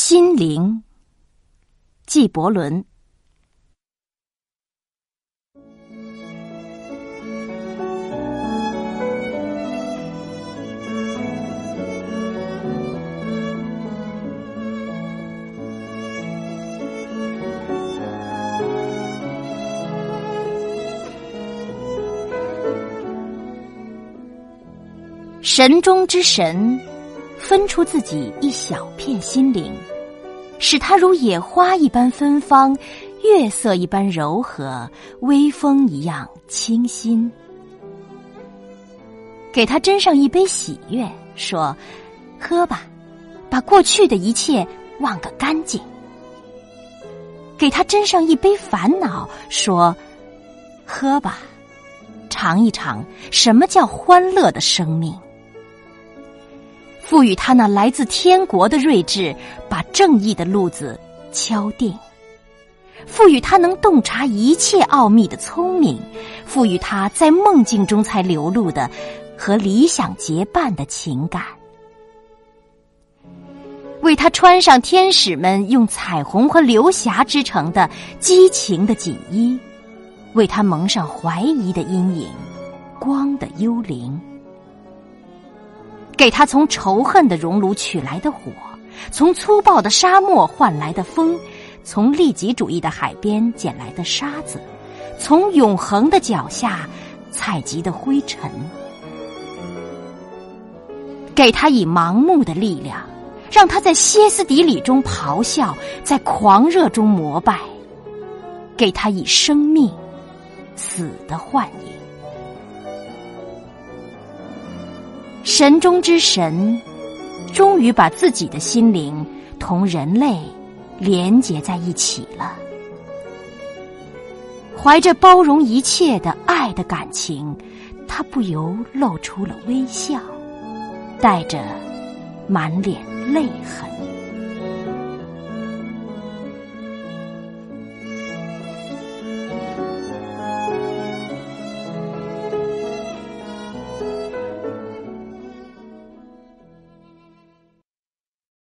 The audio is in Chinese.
心灵，纪伯伦。神中之神，分出自己一小片心灵，使它如野花一般芬芳，月色一般柔和，微风一样清新。给他斟上一杯喜悦，说：“喝吧，把过去的一切忘个干净。”给他斟上一杯烦恼，说：“喝吧，尝一尝什么叫欢乐的生命。”赋予他那来自天国的睿智，把正义的路子敲定；赋予他能洞察一切奥秘的聪明；赋予他在梦境中才流露的和理想结伴的情感；为他穿上天使们用彩虹和流霞织成的激情的锦衣；为他蒙上怀疑的阴影，光的幽灵。给他从仇恨的熔炉取来的火，从粗暴的沙漠换来的风，从利己主义的海边捡来的沙子，从永恒的脚下采集的灰尘，给他以盲目的力量，让他在歇斯底里中咆哮，在狂热中膜拜，给他以生命，死的幻影。神中之神，终于把自己的心灵同人类连结在一起了。怀着包容一切的爱的感情，他不由露出了微笑，带着满脸泪痕。